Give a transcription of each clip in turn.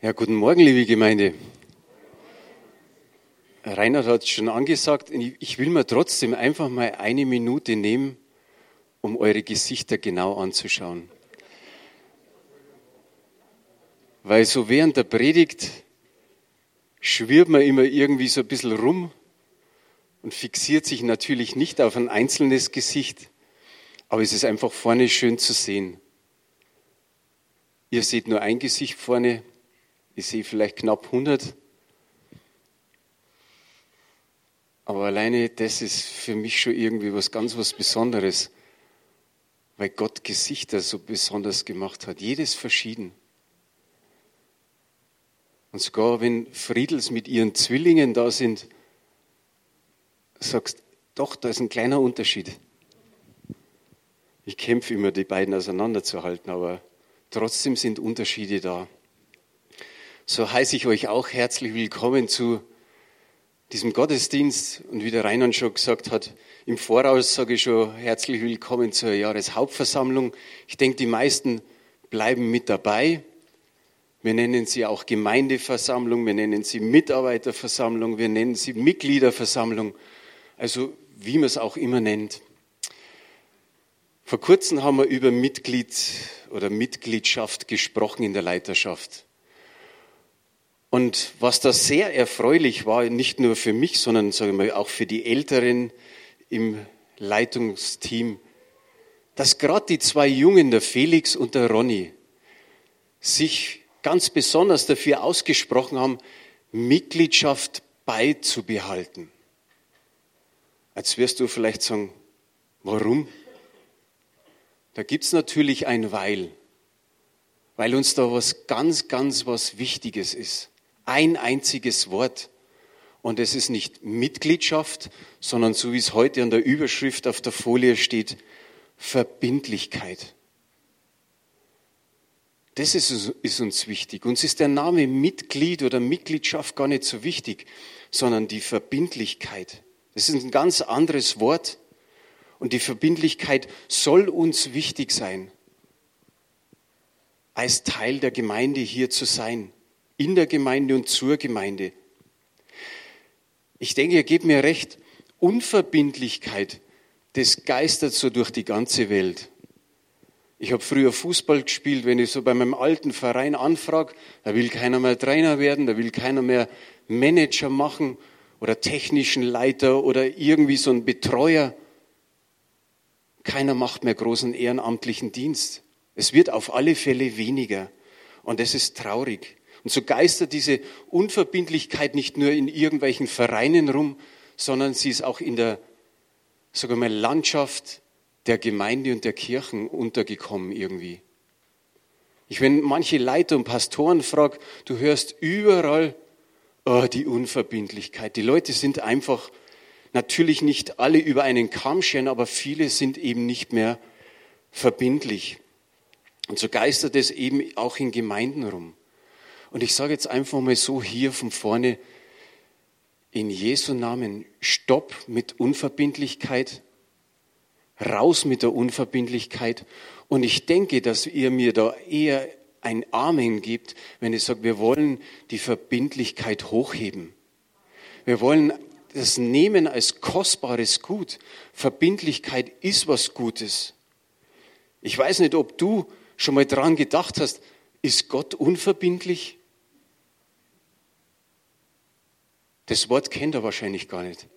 Ja, guten Morgen, liebe Gemeinde. Reinhard hat es schon angesagt, ich will mir trotzdem einfach mal eine Minute nehmen, um eure Gesichter genau anzuschauen. Weil so während der Predigt schwirrt man immer irgendwie so ein bisschen rum und fixiert sich natürlich nicht auf ein einzelnes Gesicht, aber es ist einfach vorne schön zu sehen. Ihr seht nur ein Gesicht vorne, ich sehe vielleicht knapp 100. Aber alleine das ist für mich schon irgendwie was ganz was Besonderes, weil Gott Gesichter so besonders gemacht hat. Jedes verschieden. Und sogar wenn Friedels mit ihren Zwillingen da sind, sagst, doch, da ist ein kleiner Unterschied. Ich kämpfe immer, die beiden auseinanderzuhalten, aber trotzdem sind Unterschiede da. So heiße ich euch auch herzlich willkommen zu diesem Gottesdienst. Und wie der Reinhard schon gesagt hat, im Voraus sage ich schon herzlich willkommen zur Jahreshauptversammlung. Ich denke, die meisten bleiben mit dabei. Wir nennen sie auch Gemeindeversammlung, wir nennen sie Mitarbeiterversammlung, wir nennen sie Mitgliederversammlung, also wie man es auch immer nennt. Vor kurzem haben wir über Mitglied oder Mitgliedschaft gesprochen in der Leiterschaft. Und was da sehr erfreulich war, nicht nur für mich, sondern sagen wir, auch für die Älteren im Leitungsteam, dass gerade die zwei Jungen, der Felix und der Ronny, sich ganz besonders dafür ausgesprochen haben, Mitgliedschaft beizubehalten. Jetzt wirst du vielleicht sagen, warum? Da gibt es natürlich ein Weil, weil uns da was ganz, ganz was Wichtiges ist. Ein einziges Wort. Und es ist nicht Mitgliedschaft, sondern so wie es heute an der Überschrift auf der Folie steht, Verbindlichkeit. Das ist, ist, uns wichtig. Uns ist der Name Mitglied oder Mitgliedschaft gar nicht so wichtig, sondern die Verbindlichkeit. Das ist ein ganz anderes Wort. Und die Verbindlichkeit soll uns wichtig sein, als Teil der Gemeinde hier zu sein, in der Gemeinde und zur Gemeinde. Ich denke, ihr gebt mir recht, Unverbindlichkeit, das geistert so durch die ganze Welt. Ich habe früher Fußball gespielt, wenn ich so bei meinem alten Verein anfrage, da will keiner mehr Trainer werden, da will keiner mehr Manager machen oder technischen Leiter oder irgendwie so ein Betreuer. Keiner macht mehr großen ehrenamtlichen Dienst. Es wird auf alle Fälle weniger. Und das ist traurig. Und so geistert diese Unverbindlichkeit nicht nur in irgendwelchen Vereinen rum, sondern sie ist auch in der, sogar mal, Landschaft der Gemeinde und der Kirchen untergekommen irgendwie. Ich, wenn manche Leiter und Pastoren frage, du hörst überall oh, die Unverbindlichkeit. Die Leute sind einfach natürlich nicht alle über einen Kamm scheren, aber viele sind eben nicht mehr verbindlich. Und so geistert es eben auch in Gemeinden rum. Und ich sage jetzt einfach mal so hier von vorne, in Jesu Namen, stopp mit Unverbindlichkeit, raus mit der Unverbindlichkeit. Und ich denke, dass ihr mir da eher ein Amen gibt, wenn ihr sagt, wir wollen die Verbindlichkeit hochheben. Wir wollen das nehmen als kostbares Gut. Verbindlichkeit ist was Gutes. Ich weiß nicht, ob du schon mal dran gedacht hast, ist Gott unverbindlich? Das Wort kennt er wahrscheinlich gar nicht.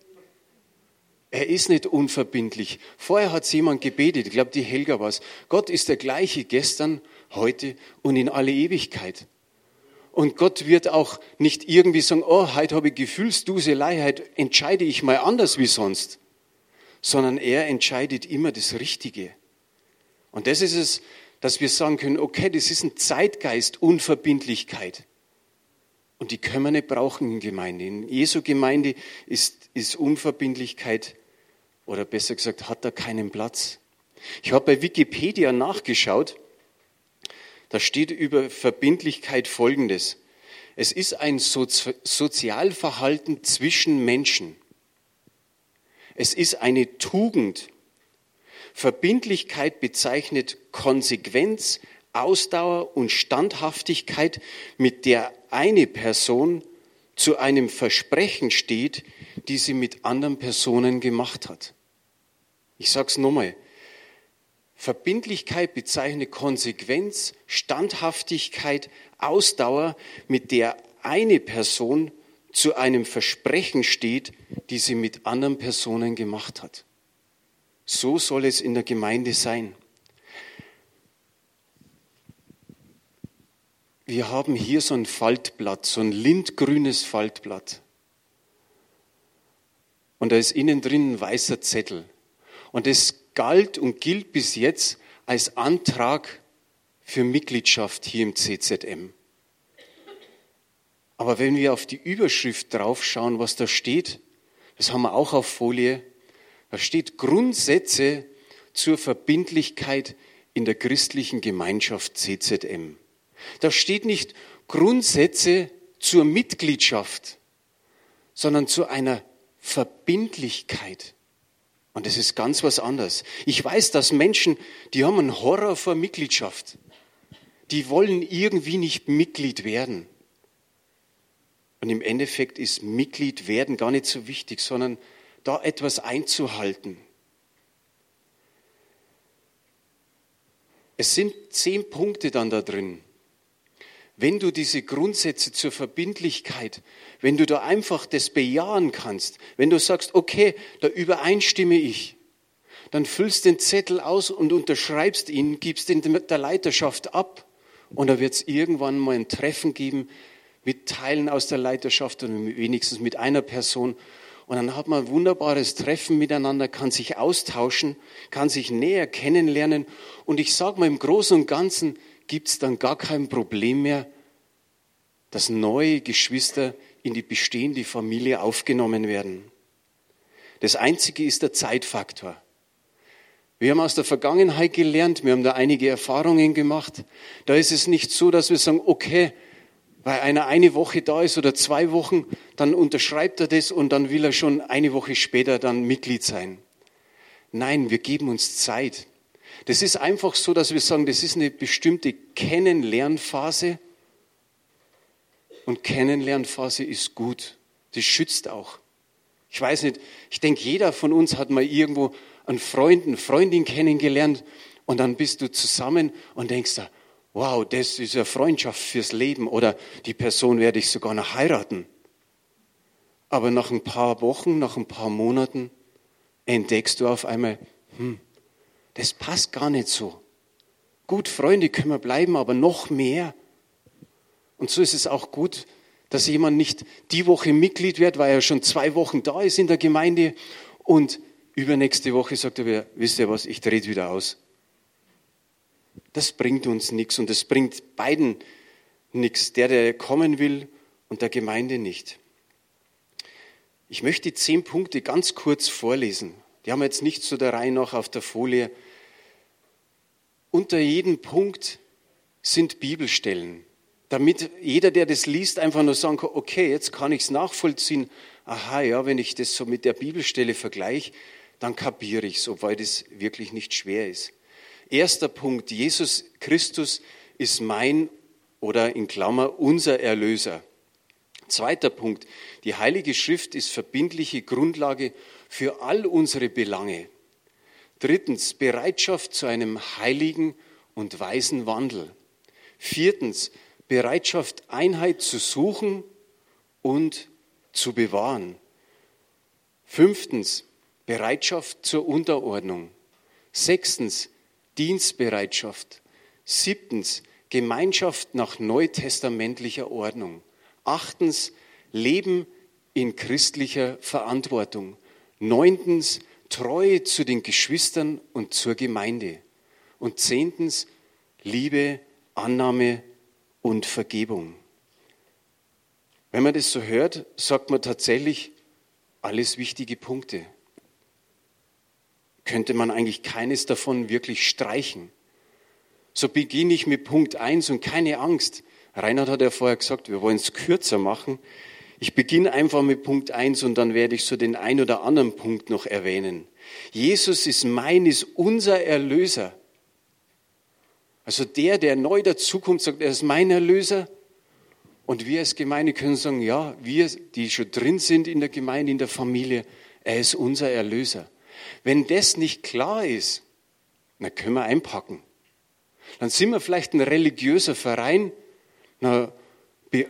Er ist nicht unverbindlich. Vorher hat jemand gebetet, ich glaube, die Helga war es. Gott ist der gleiche gestern, heute und in alle Ewigkeit. Und Gott wird auch nicht irgendwie sagen, oh, heute habe ich Gefühlsduselei, heute entscheide ich mal anders wie sonst. Sondern er entscheidet immer das Richtige. Und das ist es, dass wir sagen können, okay, das ist ein Zeitgeist, Unverbindlichkeit. Und die können wir nicht brauchen in Gemeinde. In Jesu Gemeinde ist, ist Unverbindlichkeit oder besser gesagt, hat er keinen Platz. Ich habe bei Wikipedia nachgeschaut, da steht über Verbindlichkeit Folgendes. Es ist ein Sozi Sozialverhalten zwischen Menschen. Es ist eine Tugend. Verbindlichkeit bezeichnet Konsequenz, Ausdauer und Standhaftigkeit, mit der eine Person zu einem Versprechen steht, die sie mit anderen Personen gemacht hat. Ich sage es nochmal. Verbindlichkeit bezeichnet Konsequenz, Standhaftigkeit, Ausdauer, mit der eine Person zu einem Versprechen steht, die sie mit anderen Personen gemacht hat. So soll es in der Gemeinde sein. Wir haben hier so ein Faltblatt, so ein lindgrünes Faltblatt. Und da ist innen drin ein weißer Zettel. Und es galt und gilt bis jetzt als Antrag für Mitgliedschaft hier im CZM. Aber wenn wir auf die Überschrift draufschauen, was da steht, das haben wir auch auf Folie, da steht Grundsätze zur Verbindlichkeit in der christlichen Gemeinschaft CZM. Da steht nicht Grundsätze zur Mitgliedschaft, sondern zu einer Verbindlichkeit. Und das ist ganz was anderes. Ich weiß, dass Menschen, die haben einen Horror vor Mitgliedschaft. Die wollen irgendwie nicht Mitglied werden. Und im Endeffekt ist Mitglied werden gar nicht so wichtig, sondern da etwas einzuhalten. Es sind zehn Punkte dann da drin wenn du diese Grundsätze zur Verbindlichkeit, wenn du da einfach das bejahen kannst, wenn du sagst, okay, da übereinstimme ich, dann füllst den Zettel aus und unterschreibst ihn, gibst ihn der Leiterschaft ab und da wird es irgendwann mal ein Treffen geben mit Teilen aus der Leiterschaft und wenigstens mit einer Person. Und dann hat man ein wunderbares Treffen miteinander, kann sich austauschen, kann sich näher kennenlernen. Und ich sage mal, im Großen und Ganzen gibt es dann gar kein Problem mehr, dass neue Geschwister in die bestehende Familie aufgenommen werden. Das Einzige ist der Zeitfaktor. Wir haben aus der Vergangenheit gelernt, wir haben da einige Erfahrungen gemacht. Da ist es nicht so, dass wir sagen, okay, weil einer eine Woche da ist oder zwei Wochen, dann unterschreibt er das und dann will er schon eine Woche später dann Mitglied sein. Nein, wir geben uns Zeit. Das ist einfach so, dass wir sagen, das ist eine bestimmte Kennenlernphase. Und Kennenlernphase ist gut. Das schützt auch. Ich weiß nicht, ich denke, jeder von uns hat mal irgendwo einen Freund, eine Freundin kennengelernt und dann bist du zusammen und denkst da, wow, das ist eine Freundschaft fürs Leben oder die Person werde ich sogar noch heiraten. Aber nach ein paar Wochen, nach ein paar Monaten entdeckst du auf einmal, hm, das passt gar nicht so. Gut, Freunde können wir bleiben, aber noch mehr. Und so ist es auch gut, dass jemand nicht die Woche Mitglied wird, weil er schon zwei Wochen da ist in der Gemeinde und übernächste Woche sagt er, wisst ihr was, ich drehe wieder aus. Das bringt uns nichts und das bringt beiden nichts, der, der kommen will und der Gemeinde nicht. Ich möchte zehn Punkte ganz kurz vorlesen. Die haben wir jetzt nicht so der Reihe nach auf der Folie. Unter jedem Punkt sind Bibelstellen, damit jeder, der das liest, einfach nur sagen kann, okay, jetzt kann ich es nachvollziehen. Aha, ja, wenn ich das so mit der Bibelstelle vergleiche, dann kapiere ich es, obwohl das wirklich nicht schwer ist. Erster Punkt, Jesus Christus ist mein oder in Klammer unser Erlöser. Zweiter Punkt, die Heilige Schrift ist verbindliche Grundlage für all unsere Belange. Drittens, Bereitschaft zu einem heiligen und weisen Wandel. Viertens, Bereitschaft, Einheit zu suchen und zu bewahren. Fünftens, Bereitschaft zur Unterordnung. Sechstens, Dienstbereitschaft. Siebtens, Gemeinschaft nach neutestamentlicher Ordnung. Achtens, Leben in christlicher Verantwortung. Neuntens, Treue zu den Geschwistern und zur Gemeinde. Und zehntens, Liebe, Annahme und Vergebung. Wenn man das so hört, sagt man tatsächlich alles wichtige Punkte. Könnte man eigentlich keines davon wirklich streichen? So beginne ich mit Punkt 1 und keine Angst. Reinhard hat ja vorher gesagt, wir wollen es kürzer machen. Ich beginne einfach mit Punkt 1 und dann werde ich so den ein oder anderen Punkt noch erwähnen. Jesus ist mein, ist unser Erlöser. Also der, der neu dazukommt, sagt, er ist mein Erlöser. Und wir als Gemeinde können sagen, ja, wir, die schon drin sind in der Gemeinde, in der Familie, er ist unser Erlöser. Wenn das nicht klar ist, dann können wir einpacken. Dann sind wir vielleicht ein religiöser Verein, dann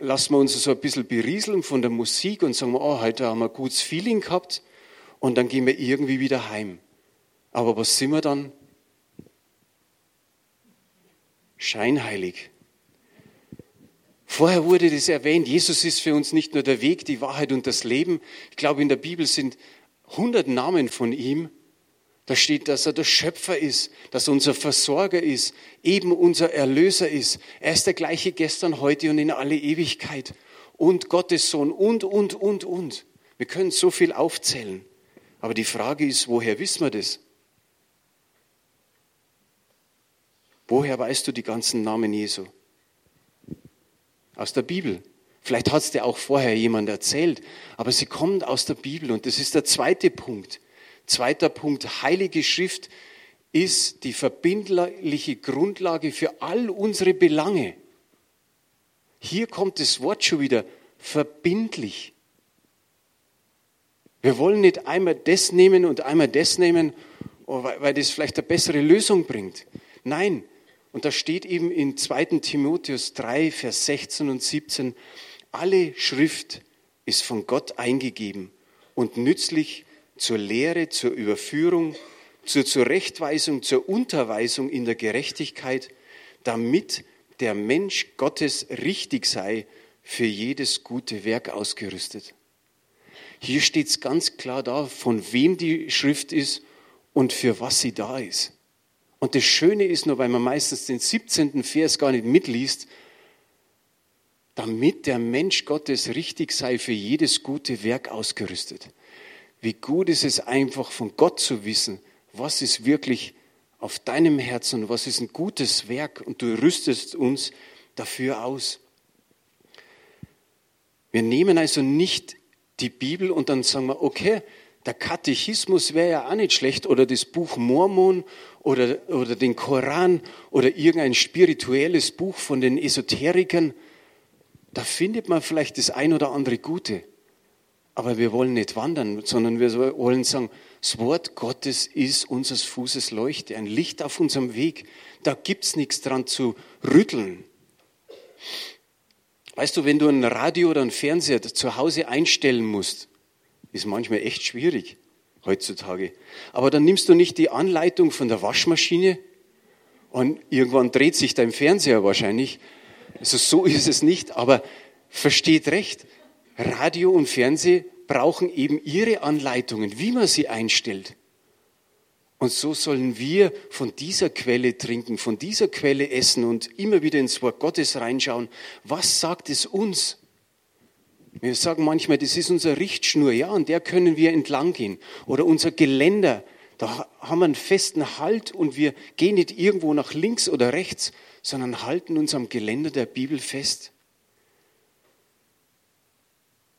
lassen wir uns so ein bisschen berieseln von der Musik und sagen, oh, heute haben wir ein gutes Feeling gehabt und dann gehen wir irgendwie wieder heim. Aber was sind wir dann? Scheinheilig. Vorher wurde das erwähnt, Jesus ist für uns nicht nur der Weg, die Wahrheit und das Leben. Ich glaube, in der Bibel sind hundert Namen von ihm. Da steht, dass er der Schöpfer ist, dass er unser Versorger ist, eben unser Erlöser ist. Er ist der gleiche gestern, heute und in alle Ewigkeit. Und Gottes Sohn und, und, und, und. Wir können so viel aufzählen. Aber die Frage ist, woher wissen wir das? Woher weißt du die ganzen Namen Jesu? Aus der Bibel. Vielleicht hat es dir auch vorher jemand erzählt, aber sie kommen aus der Bibel und das ist der zweite Punkt. Zweiter Punkt, Heilige Schrift ist die verbindliche Grundlage für all unsere Belange. Hier kommt das Wort schon wieder, verbindlich. Wir wollen nicht einmal das nehmen und einmal das nehmen, oh, weil das vielleicht eine bessere Lösung bringt. Nein, und da steht eben in 2 Timotheus 3, Vers 16 und 17, alle Schrift ist von Gott eingegeben und nützlich zur Lehre, zur Überführung, zur Zurechtweisung, zur Unterweisung in der Gerechtigkeit, damit der Mensch Gottes richtig sei, für jedes gute Werk ausgerüstet. Hier steht es ganz klar da, von wem die Schrift ist und für was sie da ist. Und das Schöne ist nur, weil man meistens den 17. Vers gar nicht mitliest, damit der Mensch Gottes richtig sei, für jedes gute Werk ausgerüstet. Wie gut ist es einfach von Gott zu wissen, was ist wirklich auf deinem Herzen und was ist ein gutes Werk und du rüstest uns dafür aus. Wir nehmen also nicht die Bibel und dann sagen wir, okay, der Katechismus wäre ja auch nicht schlecht oder das Buch Mormon oder, oder den Koran oder irgendein spirituelles Buch von den Esoterikern. Da findet man vielleicht das ein oder andere Gute. Aber wir wollen nicht wandern, sondern wir wollen sagen, das Wort Gottes ist unseres Fußes Leuchte, ein Licht auf unserem Weg. Da gibt es nichts dran zu rütteln. Weißt du, wenn du ein Radio oder ein Fernseher zu Hause einstellen musst, ist manchmal echt schwierig heutzutage. Aber dann nimmst du nicht die Anleitung von der Waschmaschine und irgendwann dreht sich dein Fernseher wahrscheinlich. Also so ist es nicht, aber versteht recht. Radio und Fernsehen brauchen eben ihre Anleitungen, wie man sie einstellt. Und so sollen wir von dieser Quelle trinken, von dieser Quelle essen und immer wieder ins Wort Gottes reinschauen. Was sagt es uns? Wir sagen manchmal, das ist unsere Richtschnur, ja, an der können wir entlang gehen. Oder unser Geländer, da haben wir einen festen Halt und wir gehen nicht irgendwo nach links oder rechts, sondern halten uns am Geländer der Bibel fest.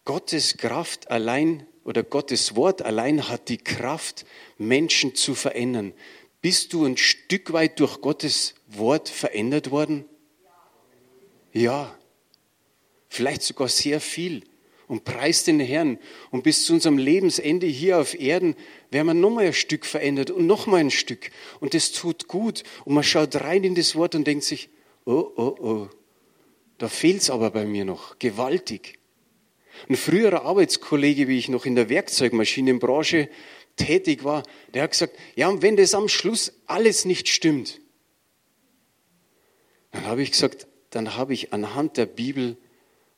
Gottes Kraft allein oder Gottes Wort allein hat die Kraft, Menschen zu verändern. Bist du ein Stück weit durch Gottes Wort verändert worden? Ja vielleicht sogar sehr viel. Und preist den Herrn. Und bis zu unserem Lebensende hier auf Erden werden wir nochmal ein Stück verändert und nochmal ein Stück. Und das tut gut. Und man schaut rein in das Wort und denkt sich, oh, oh, oh, da fehlt es aber bei mir noch, gewaltig. Ein früherer Arbeitskollege, wie ich noch in der Werkzeugmaschinenbranche tätig war, der hat gesagt, ja, und wenn das am Schluss alles nicht stimmt, dann habe ich gesagt, dann habe ich anhand der Bibel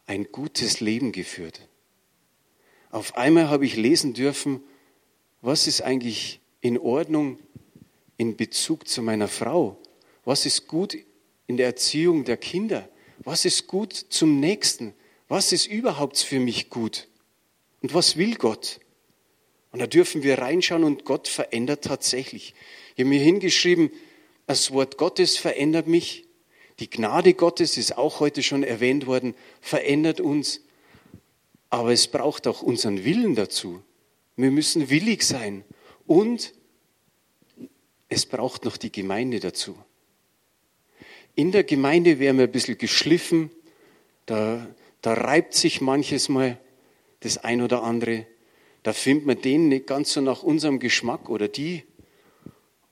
ein gutes Leben geführt. Auf einmal habe ich lesen dürfen, was ist eigentlich in Ordnung in Bezug zu meiner Frau? Was ist gut in der Erziehung der Kinder? Was ist gut zum Nächsten? Was ist überhaupt für mich gut? Und was will Gott? Und da dürfen wir reinschauen und Gott verändert tatsächlich. Ich habe mir hingeschrieben, das Wort Gottes verändert mich, die Gnade Gottes ist auch heute schon erwähnt worden, verändert uns. Aber es braucht auch unseren Willen dazu. Wir müssen willig sein. Und es braucht noch die Gemeinde dazu. in der Gemeinde werden wir ein bisschen geschliffen, da, da reibt sich manches Mal das ein oder andere, da findet man den nicht ganz so nach unserem Geschmack oder die.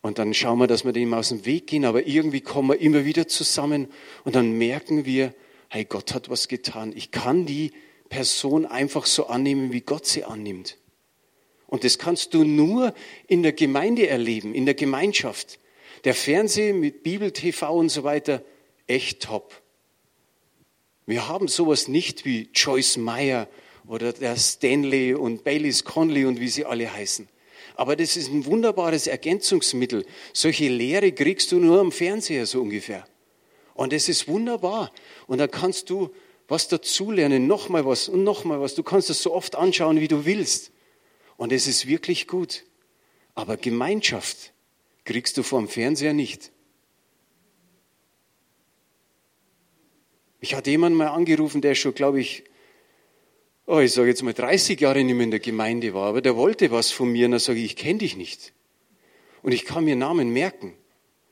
Und dann schauen wir, dass wir dem aus dem Weg gehen, aber irgendwie kommen wir immer wieder zusammen und dann merken wir, hey, Gott hat was getan. Ich kann die Person einfach so annehmen, wie Gott sie annimmt. Und das kannst du nur in der Gemeinde erleben, in der Gemeinschaft. Der Fernsehen mit Bibel, TV und so weiter, echt top. Wir haben sowas nicht wie Joyce Meyer oder der Stanley und Baileys Conley und wie sie alle heißen. Aber das ist ein wunderbares Ergänzungsmittel. Solche Lehre kriegst du nur am Fernseher so ungefähr. Und das ist wunderbar. Und da kannst du was dazulernen, nochmal was und nochmal was. Du kannst das so oft anschauen, wie du willst. Und es ist wirklich gut. Aber Gemeinschaft kriegst du vom Fernseher nicht. Ich hatte jemanden mal angerufen, der schon, glaube ich, oh, ich sage jetzt mal 30 Jahre nicht mehr in der Gemeinde war, aber der wollte was von mir und dann sage ich, ich kenne dich nicht. Und ich kann mir Namen merken.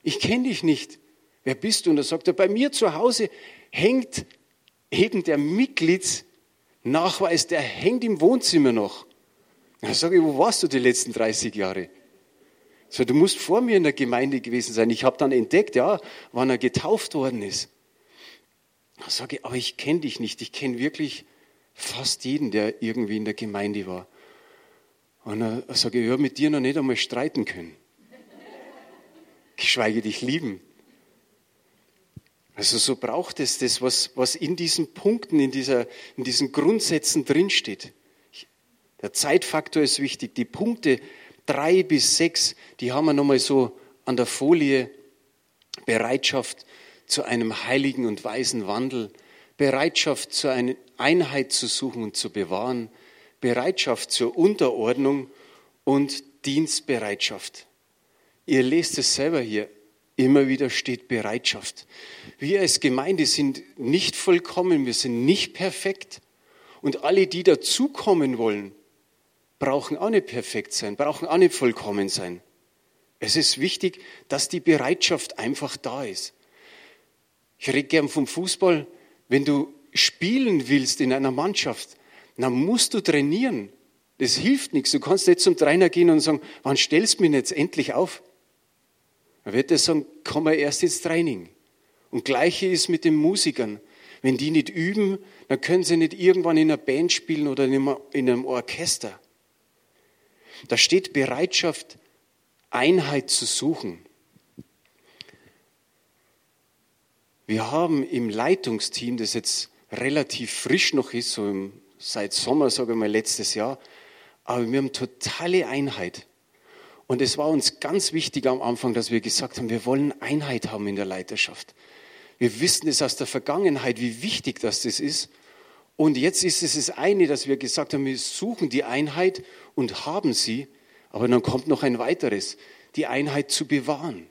Ich kenne dich nicht. Wer bist du? Und da sagt er, bei mir zu Hause hängt eben der Mitgliedsnachweis, der hängt im Wohnzimmer noch. Da sage ich, wo warst du die letzten 30 Jahre? So, du musst vor mir in der Gemeinde gewesen sein. Ich habe dann entdeckt, ja, wann er getauft worden ist. Sage ich, aber ich kenne dich nicht. Ich kenne wirklich fast jeden, der irgendwie in der Gemeinde war. Und dann sage ich, ja, mit dir noch nicht einmal streiten können. Geschweige dich lieben. Also so braucht es das, was, was in diesen Punkten, in, dieser, in diesen Grundsätzen drinsteht. Der Zeitfaktor ist wichtig. Die Punkte drei bis sechs, die haben wir nochmal so an der Folie. Bereitschaft zu einem heiligen und weisen Wandel, Bereitschaft zu einer Einheit zu suchen und zu bewahren, Bereitschaft zur Unterordnung und Dienstbereitschaft. Ihr lest es selber hier. Immer wieder steht Bereitschaft. Wir als Gemeinde sind nicht vollkommen, wir sind nicht perfekt. Und alle, die dazukommen wollen, brauchen auch nicht perfekt sein, brauchen auch nicht vollkommen sein. Es ist wichtig, dass die Bereitschaft einfach da ist. Ich rede gern vom Fußball. Wenn du spielen willst in einer Mannschaft, dann musst du trainieren. Das hilft nichts. Du kannst nicht zum Trainer gehen und sagen, wann stellst du mich jetzt endlich auf? Er wird er sagen, komm mal erst ins Training. Und gleiche ist mit den Musikern. Wenn die nicht üben, dann können sie nicht irgendwann in einer Band spielen oder in einem Orchester. Da steht Bereitschaft, Einheit zu suchen. Wir haben im Leitungsteam, das jetzt relativ frisch noch ist, so im, seit Sommer, sage ich mal, letztes Jahr, aber wir haben totale Einheit. Und es war uns ganz wichtig am Anfang, dass wir gesagt haben, wir wollen Einheit haben in der Leiterschaft. Wir wissen es aus der Vergangenheit, wie wichtig das, das ist. Und jetzt ist es das eine, dass wir gesagt haben, wir suchen die Einheit und haben sie, aber dann kommt noch ein weiteres, die Einheit zu bewahren.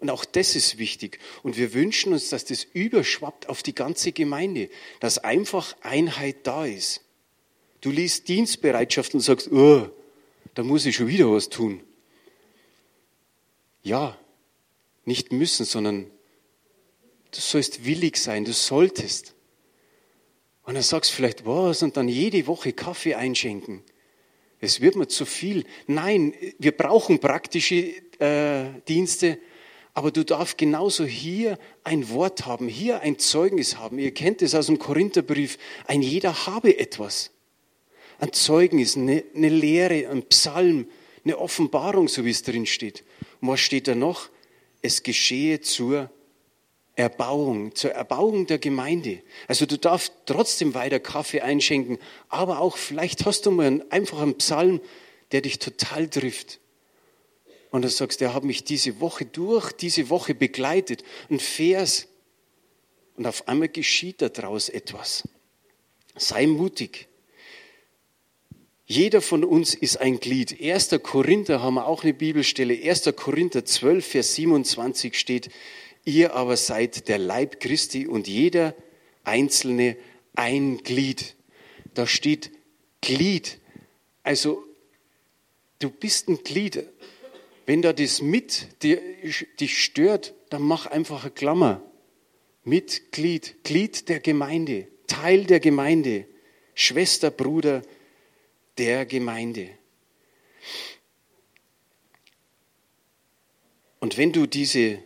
Und auch das ist wichtig. Und wir wünschen uns, dass das überschwappt auf die ganze Gemeinde, dass einfach Einheit da ist. Du liest Dienstbereitschaft und sagst, oh, da muss ich schon wieder was tun. Ja, nicht müssen, sondern du sollst willig sein, du solltest. Und dann sagst du vielleicht, was, und dann jede Woche Kaffee einschenken. Es wird mir zu viel. Nein, wir brauchen praktische äh, Dienste, aber du darfst genauso hier ein Wort haben, hier ein Zeugnis haben. Ihr kennt es aus dem Korintherbrief. Ein jeder habe etwas. Ein Zeugnis, eine, eine Lehre, ein Psalm, eine Offenbarung, so wie es drin steht. Und was steht da noch? Es geschehe zur Erbauung, zur Erbauung der Gemeinde. Also du darfst trotzdem weiter Kaffee einschenken, aber auch vielleicht hast du mal einen, einfach einen Psalm, der dich total trifft. Und du sagst, der hat mich diese Woche durch, diese Woche begleitet. Ein Vers. Und auf einmal geschieht daraus etwas. Sei mutig. Jeder von uns ist ein Glied. 1. Korinther haben wir auch eine Bibelstelle. 1. Korinther 12, Vers 27 steht, Ihr aber seid der Leib Christi und jeder einzelne ein Glied. Da steht Glied. Also du bist ein Glied Wenn da das mit dich stört, dann mach einfach eine Klammer. Mitglied, Glied der Gemeinde, Teil der Gemeinde, Schwester, Bruder der Gemeinde. Und wenn du diese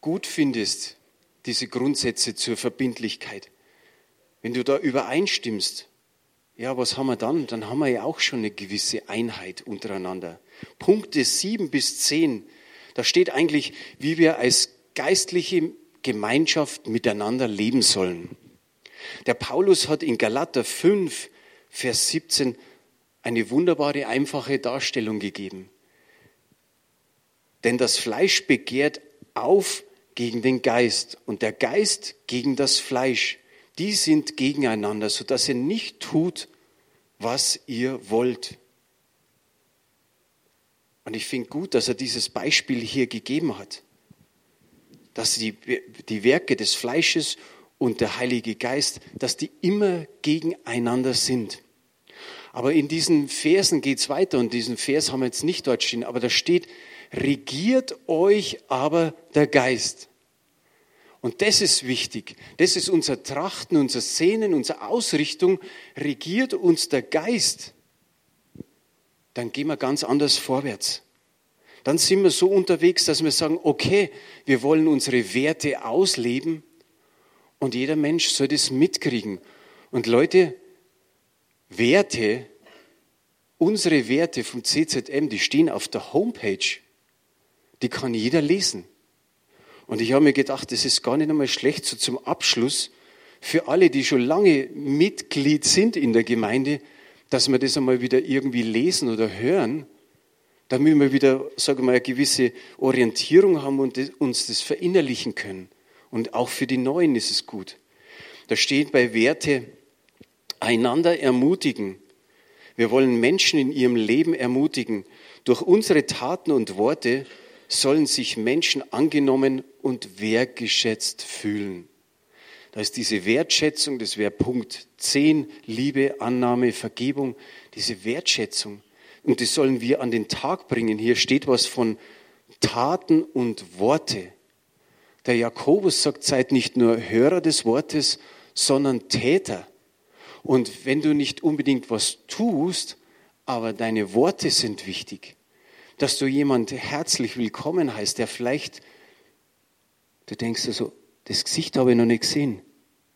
gut findest, diese Grundsätze zur Verbindlichkeit, wenn du da übereinstimmst, ja, was haben wir dann? Dann haben wir ja auch schon eine gewisse Einheit untereinander. Punkte 7 bis 10, da steht eigentlich, wie wir als geistliche Gemeinschaft miteinander leben sollen. Der Paulus hat in Galater 5, Vers 17 eine wunderbare, einfache Darstellung gegeben. Denn das Fleisch begehrt auf gegen den Geist und der Geist gegen das Fleisch die sind gegeneinander, sodass ihr nicht tut, was ihr wollt. Und ich finde gut, dass er dieses Beispiel hier gegeben hat, dass die, die Werke des Fleisches und der Heilige Geist, dass die immer gegeneinander sind. Aber in diesen Versen geht es weiter und diesen Vers haben wir jetzt nicht dort stehen, aber da steht, regiert euch aber der Geist. Und das ist wichtig. Das ist unser Trachten, unser Sehnen, unsere Ausrichtung. Regiert uns der Geist, dann gehen wir ganz anders vorwärts. Dann sind wir so unterwegs, dass wir sagen, okay, wir wollen unsere Werte ausleben und jeder Mensch soll das mitkriegen. Und Leute, Werte, unsere Werte vom CZM, die stehen auf der Homepage. Die kann jeder lesen. Und ich habe mir gedacht, das ist gar nicht einmal schlecht, so zum Abschluss für alle, die schon lange Mitglied sind in der Gemeinde, dass wir das einmal wieder irgendwie lesen oder hören, damit wir wieder, sagen wir mal, eine gewisse Orientierung haben und uns das verinnerlichen können. Und auch für die Neuen ist es gut. Da steht bei Werte, einander ermutigen. Wir wollen Menschen in ihrem Leben ermutigen. Durch unsere Taten und Worte sollen sich Menschen angenommen und wertgeschätzt fühlen. Da ist diese Wertschätzung, das wäre Punkt 10, Liebe, Annahme, Vergebung, diese Wertschätzung. Und das sollen wir an den Tag bringen. Hier steht was von Taten und Worte. Der Jakobus sagt, seid nicht nur Hörer des Wortes, sondern Täter. Und wenn du nicht unbedingt was tust, aber deine Worte sind wichtig, dass du jemand herzlich willkommen heißt, der vielleicht, du denkst also, das Gesicht habe ich noch nicht gesehen.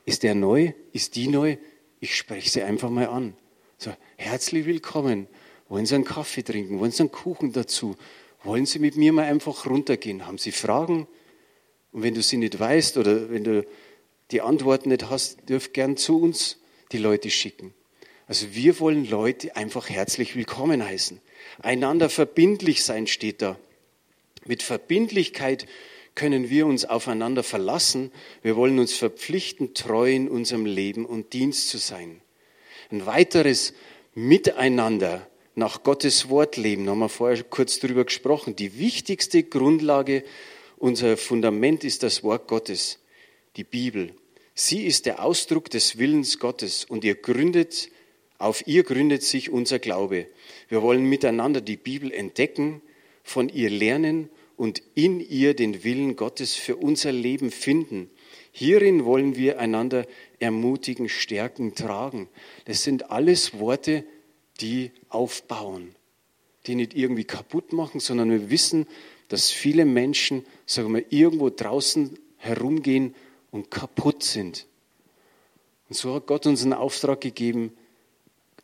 Ist der neu? Ist die neu? Ich spreche sie einfach mal an. So, herzlich willkommen. Wollen Sie einen Kaffee trinken? Wollen Sie einen Kuchen dazu? Wollen Sie mit mir mal einfach runtergehen? Haben Sie Fragen? Und wenn du sie nicht weißt oder wenn du die Antworten nicht hast, dürft gern zu uns die Leute schicken. Also wir wollen Leute einfach herzlich willkommen heißen. Einander verbindlich sein steht da. Mit Verbindlichkeit können wir uns aufeinander verlassen. Wir wollen uns verpflichten, treu in unserem Leben und Dienst zu sein. Ein weiteres Miteinander nach Gottes Wort leben, da haben wir vorher kurz darüber gesprochen. Die wichtigste Grundlage, unser Fundament ist das Wort Gottes, die Bibel. Sie ist der Ausdruck des Willens Gottes und ihr gründet, auf ihr gründet sich unser Glaube. Wir wollen miteinander die Bibel entdecken, von ihr lernen und in ihr den Willen Gottes für unser Leben finden. Hierin wollen wir einander ermutigen, stärken, tragen. Das sind alles Worte, die aufbauen, die nicht irgendwie kaputt machen, sondern wir wissen, dass viele Menschen, sagen wir, irgendwo draußen herumgehen und kaputt sind. Und so hat Gott uns einen Auftrag gegeben,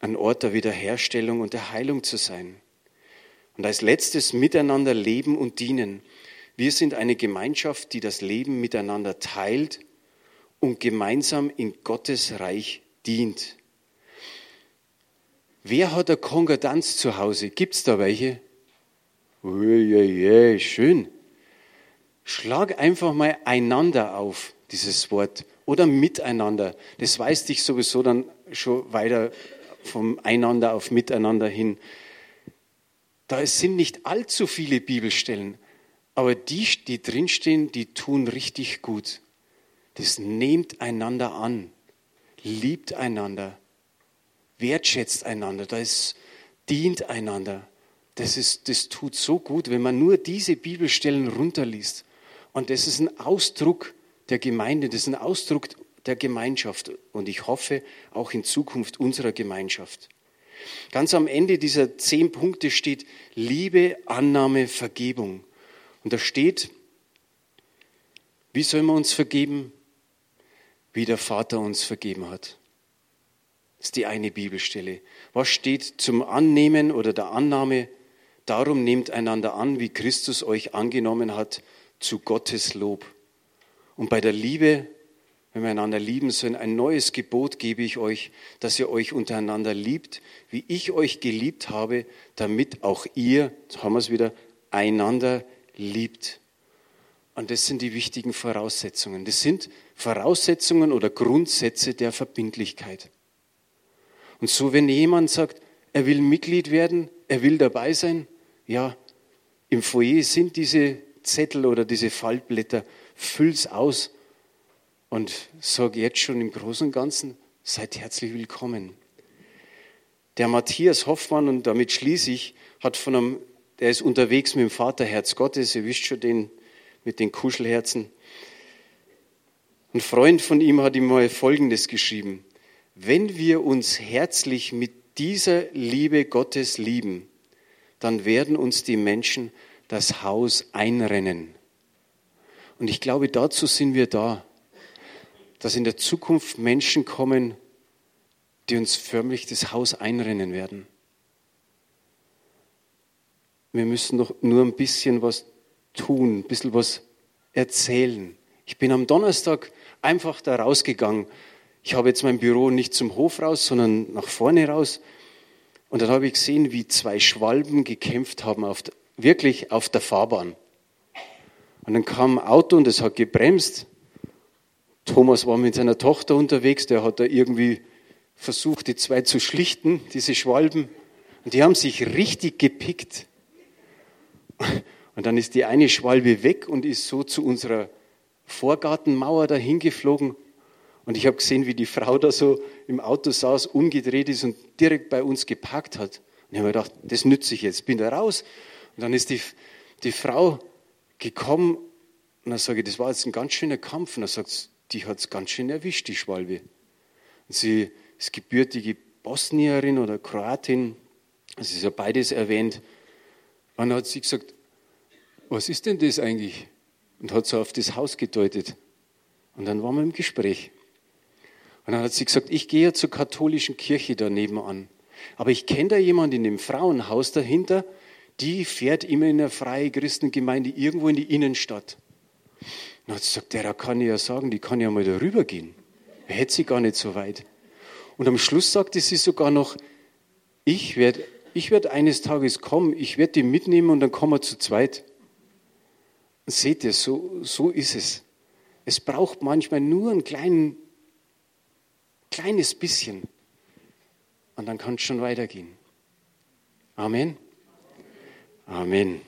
ein Ort der Wiederherstellung und der Heilung zu sein. Und als letztes miteinander leben und dienen. Wir sind eine Gemeinschaft, die das Leben miteinander teilt und gemeinsam in Gottes Reich dient. Wer hat eine Konkordanz zu Hause? Gibt es da welche? Uiuiui, schön. Schlag einfach mal einander auf, dieses Wort, oder miteinander. Das weist dich sowieso dann schon weiter vom Einander auf Miteinander hin. Da sind nicht allzu viele Bibelstellen, aber die, die drinstehen, die tun richtig gut. Das nehmt einander an, liebt einander, wertschätzt einander, das dient einander. Das, ist, das tut so gut, wenn man nur diese Bibelstellen runterliest. Und das ist ein Ausdruck der Gemeinde, das ist ein Ausdruck der Gemeinschaft und ich hoffe auch in Zukunft unserer Gemeinschaft. Ganz am Ende dieser zehn Punkte steht Liebe, Annahme, Vergebung. Und da steht, wie sollen wir uns vergeben? Wie der Vater uns vergeben hat. Das ist die eine Bibelstelle. Was steht zum Annehmen oder der Annahme? Darum nehmt einander an, wie Christus euch angenommen hat, zu Gottes Lob. Und bei der Liebe, wenn wir einander lieben sollen, ein neues Gebot gebe ich euch, dass ihr euch untereinander liebt, wie ich euch geliebt habe, damit auch ihr, jetzt haben wir es wieder, einander liebt. Und das sind die wichtigen Voraussetzungen. Das sind Voraussetzungen oder Grundsätze der Verbindlichkeit. Und so, wenn jemand sagt, er will Mitglied werden, er will dabei sein, ja, im Foyer sind diese Zettel oder diese Faltblätter, füll's aus und sag jetzt schon im Großen und Ganzen, seid herzlich willkommen. Der Matthias Hoffmann, und damit schließe ich, hat von einem, der ist unterwegs mit dem Vaterherz Gottes, ihr wisst schon den mit den Kuschelherzen. Ein Freund von ihm hat ihm mal Folgendes geschrieben. Wenn wir uns herzlich mit dieser Liebe Gottes lieben, dann werden uns die Menschen das Haus einrennen. Und ich glaube, dazu sind wir da, dass in der Zukunft Menschen kommen, die uns förmlich das Haus einrennen werden. Wir müssen doch nur ein bisschen was tun, ein bisschen was erzählen. Ich bin am Donnerstag einfach da rausgegangen. Ich habe jetzt mein Büro nicht zum Hof raus, sondern nach vorne raus. Und dann habe ich gesehen, wie zwei Schwalben gekämpft haben, auf, wirklich auf der Fahrbahn. Und dann kam ein Auto und es hat gebremst. Thomas war mit seiner Tochter unterwegs, der hat da irgendwie versucht, die zwei zu schlichten, diese Schwalben. Und die haben sich richtig gepickt. Und dann ist die eine Schwalbe weg und ist so zu unserer Vorgartenmauer dahin geflogen. Und ich habe gesehen, wie die Frau da so im Auto saß, umgedreht ist und direkt bei uns geparkt hat. Und ich habe mir gedacht, das nütze ich jetzt, bin da raus. Und dann ist die, die Frau gekommen und dann sage ich, das war jetzt ein ganz schöner Kampf. Und dann sagt sie, die hat es ganz schön erwischt, die Schwalbe. Und sie ist gebürtige Bosnierin oder Kroatin, das ist ja beides erwähnt. Und dann hat sie gesagt, was ist denn das eigentlich? Und hat so auf das Haus gedeutet. Und dann waren wir im Gespräch. Und dann hat sie gesagt, ich gehe ja zur katholischen Kirche da nebenan. Aber ich kenne da jemanden in dem Frauenhaus dahinter, die fährt immer in eine freie Christengemeinde irgendwo in die Innenstadt. Und hat gesagt, der kann ich ja sagen, die kann ja mal darüber gehen. Er hätte sie gar nicht so weit. Und am Schluss sagte sie sogar noch, ich werde ich werd eines Tages kommen, ich werde die mitnehmen und dann kommen wir zu zweit. Seht ihr, so, so ist es. Es braucht manchmal nur ein klein, kleines bisschen und dann kann es schon weitergehen. Amen. Amen.